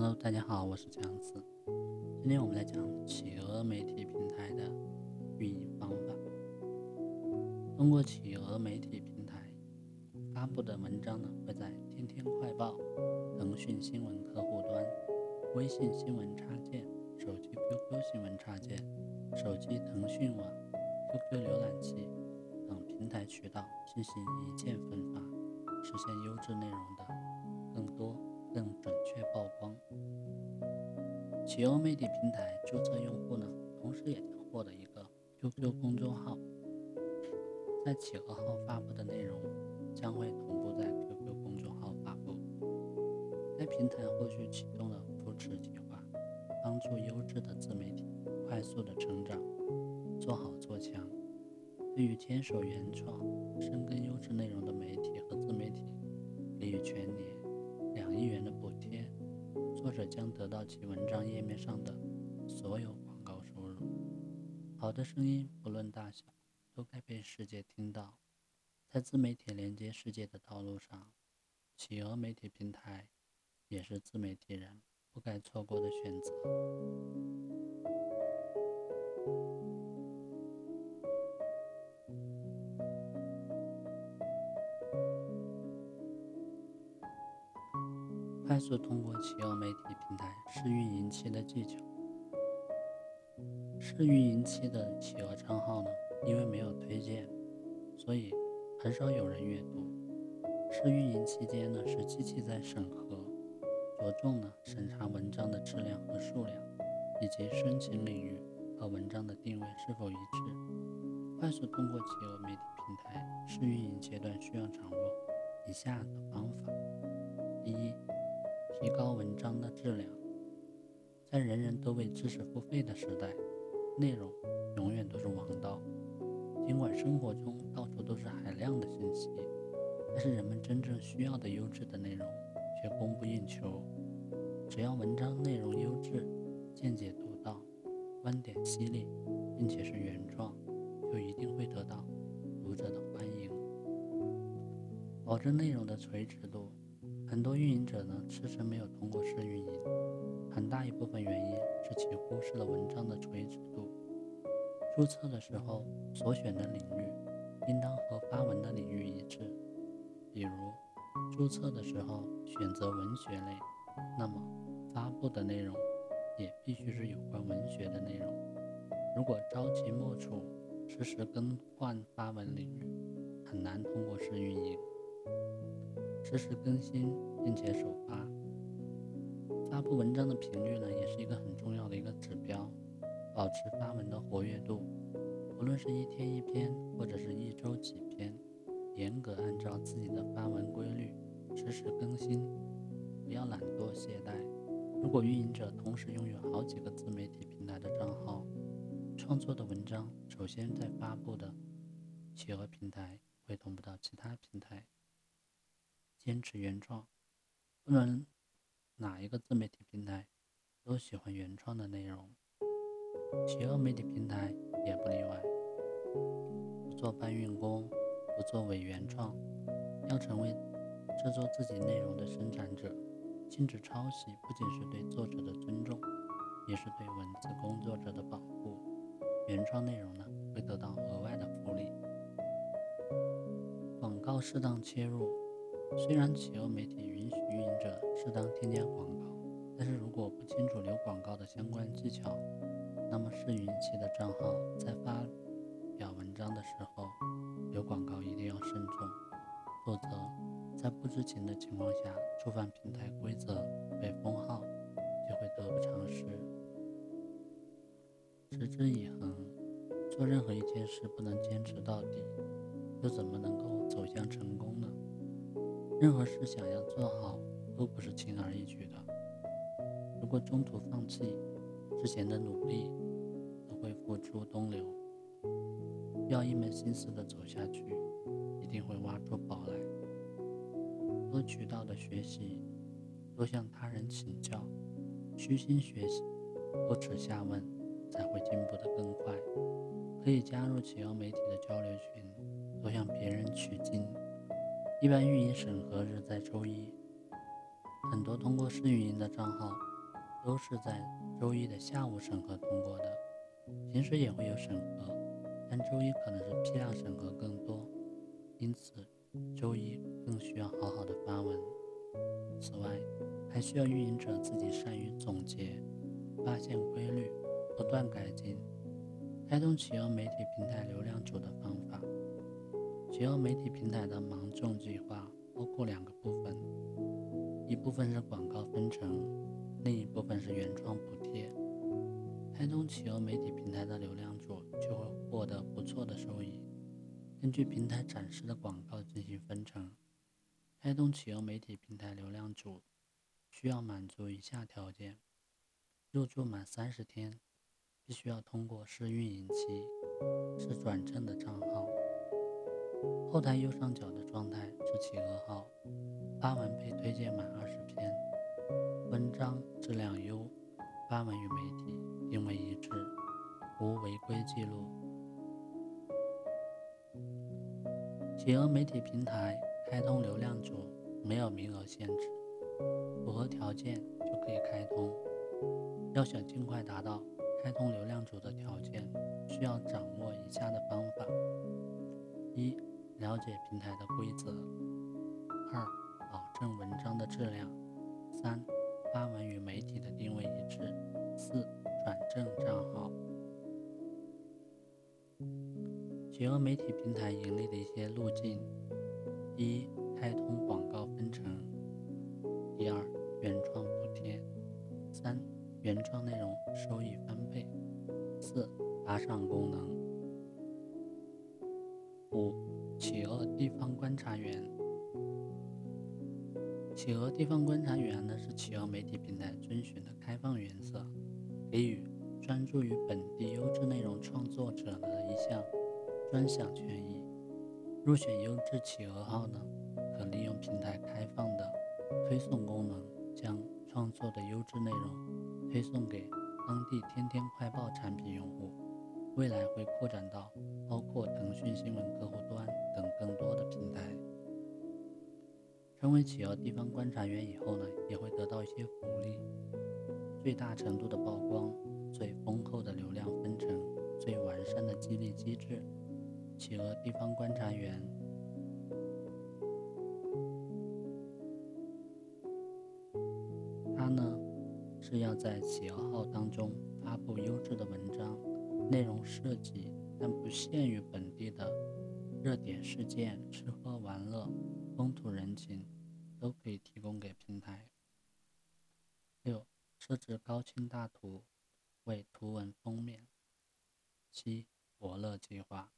Hello，大家好，我是强子。今天我们来讲企鹅媒体平台的运营方法。通过企鹅媒体平台发布的文章呢，会在天天快报、腾讯新闻客户端、微信新闻插件、手机 QQ 新闻插件、手机腾讯网、QQ 浏览器等平台渠道进行一键分发，实现优质内容的企鹅媒体平台注册用户呢，同时也将获得一个 QQ 公众号，在企鹅号发布的内容将会同步在 QQ 公众号发布。该平台后续启动了扶持计划，帮助优质的自媒体快速的成长，做好做强。对于坚守原创、深耕优质内容的媒体和自媒体，给予全年。者将得到其文章页面上的所有广告收入。好的声音不论大小，都该被世界听到。在自媒体连接世界的道路上，企鹅媒体平台也是自媒体人不该错过的选择。快速通过企鹅媒体平台试运营期的技巧。试运营期的企鹅账号呢，因为没有推荐，所以很少有人阅读。试运营期间呢，是机器在审核，着重呢审查文章的质量和数量，以及申请领域和文章的定位是否一致。快速通过企鹅媒体平台试运营阶段需要掌握以下的方法：第一。提高文章的质量，在人人都为知识付费的时代，内容永远都是王道。尽管生活中到处都是海量的信息，但是人们真正需要的优质的内容却供不应求。只要文章内容优质、见解独到、观点犀利，并且是原创，就一定会得到读者的欢迎。保证内容的垂直度。很多运营者呢迟迟没有通过试运营，很大一部分原因是其忽视了文章的垂直度。注册的时候所选的领域应当和发文的领域一致，比如注册的时候选择文学类，那么发布的内容也必须是有关文学的内容。如果朝秦暮楚，实时更换发文领域，很难通过试运营。实时更新并且首发，发布文章的频率呢，也是一个很重要的一个指标。保持发文的活跃度，无论是一天一篇或者是一周几篇，严格按照自己的发文规律，实时更新，不要懒惰懈怠。如果运营者同时拥有好几个自媒体平台的账号，创作的文章首先在发布的企鹅平台会同步到其他平台。坚持原创，不能哪一个自媒体平台都喜欢原创的内容，企鹅媒体平台也不例外。不做搬运工，不做伪原创，要成为制作自己内容的生产者。禁止抄袭，不仅是对作者的尊重，也是对文字工作者的保护。原创内容呢，会得到额外的福利。广告适当切入。虽然企鹅媒体允许运营者适当添加广告，但是如果不清楚留广告的相关技巧，那么试运营期的账号在发表文章的时候留广告一定要慎重，否则在不知情的情况下触犯平台规则被封号，就会得不偿失。持之以恒，做任何一件事不能坚持到底，又怎么能够走向成功呢？任何事想要做好，都不是轻而易举的。如果中途放弃，之前的努力都会付诸东流。要一门心思的走下去，一定会挖出宝来。多渠道的学习，多向他人请教，虚心学习，不耻下问，才会进步得更快。可以加入企鹅媒体的交流群，多向别人取经。一般运营审核日在周一，很多通过试运营的账号都是在周一的下午审核通过的，平时也会有审核，但周一可能是批量审核更多，因此周一更需要好好的发文。此外，还需要运营者自己善于总结、发现规律、不断改进。开通企鹅媒体平台流量组的方。企鹅媒体平台的芒种计划包括两个部分，一部分是广告分成，另一部分是原创补贴。开通企鹅媒体平台的流量主就会获得不错的收益。根据平台展示的广告进行分成。开通企鹅媒体平台流量主需要满足以下条件：入驻满三十天。必须要通过试运营期，是转正的账号。后台右上角的状态是企鹅号，发文被推荐满二十篇，文章质量优，发文与媒体定位一致，无违规记录。企鹅媒体平台开通流量组没有名额限制，符合条件就可以开通。要想尽快达到。开通流量组的条件需要掌握以下的方法：一、了解平台的规则；二、保证文章的质量；三、发文与媒体的定位一致；四、转正账号。企鹅媒体平台盈利的一些路径：一、开通广告分成；第二，原创补贴；三、原创内容收益翻倍。四、打赏功能。企鹅地方观察员。企鹅地方观察员呢是企鹅媒体平台遵循的开放原则，给予专注于本地优质内容创作者的一项专享权益。入选优质企鹅号呢，可利用平台开放的推送功能，将创作的优质内容推送给。当地天天快报产品用户，未来会扩展到包括腾讯新闻客户端等更多的平台。成为企鹅地方观察员以后呢，也会得到一些福利：最大程度的曝光、最丰厚的流量分成、最完善的激励机制。企鹅地方观察员，他呢？是要在企鹅号当中发布优质的文章，内容涉及但不限于本地的热点事件、吃喝玩乐、风土人情，都可以提供给平台。六、设置高清大图为图文封面。七、伯乐计划。